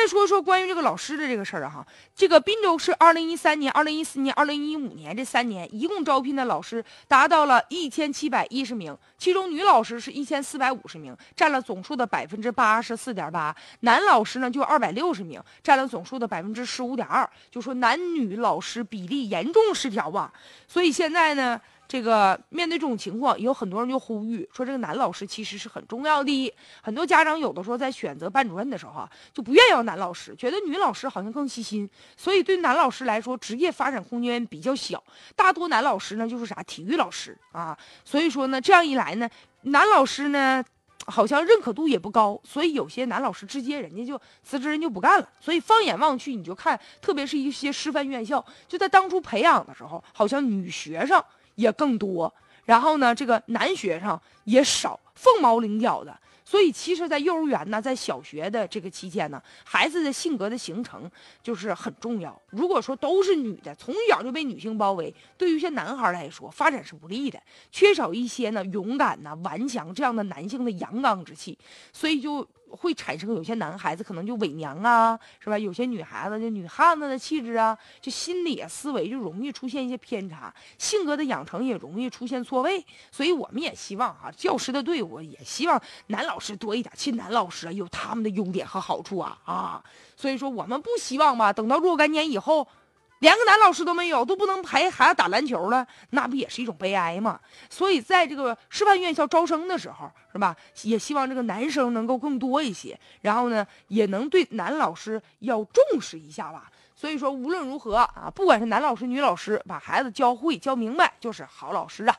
再说说关于这个老师的这个事儿哈，这个滨州市二零一三年、二零一四年、二零一五年这三年一共招聘的老师达到了一千七百一十名，其中女老师是一千四百五十名，占了总数的百分之八十四点八；男老师呢就二百六十名，占了总数的百分之十五点二。就说男女老师比例严重失调吧，所以现在呢。这个面对这种情况，有很多人就呼吁说，这个男老师其实是很重要的。很多家长有的时候在选择班主任的时候啊，就不愿意要男老师，觉得女老师好像更细心。所以对男老师来说，职业发展空间比较小。大多男老师呢就是啥体育老师啊。所以说呢，这样一来呢，男老师呢好像认可度也不高。所以有些男老师直接人家就辞职，人就不干了。所以放眼望去，你就看，特别是一些师范院校，就在当初培养的时候，好像女学生。也更多，然后呢，这个男学生也少，凤毛麟角的。所以，其实，在幼儿园呢，在小学的这个期间呢，孩子的性格的形成就是很重要。如果说都是女的，从小就被女性包围，对于一些男孩来说，发展是不利的，缺少一些呢勇敢呐、顽强这样的男性的阳刚之气，所以就。会产生有些男孩子可能就伪娘啊，是吧？有些女孩子就女汉子的气质啊，就心理啊思维就容易出现一些偏差，性格的养成也容易出现错位。所以我们也希望哈，教师的队伍也希望男老师多一点，其实男老师啊有他们的优点和好处啊啊。所以说我们不希望吧，等到若干年以后。连个男老师都没有，都不能陪孩子打篮球了，那不也是一种悲哀吗？所以，在这个师范院校招生的时候，是吧？也希望这个男生能够更多一些，然后呢，也能对男老师要重视一下吧。所以说，无论如何啊，不管是男老师、女老师，把孩子教会、教明白，就是好老师啊。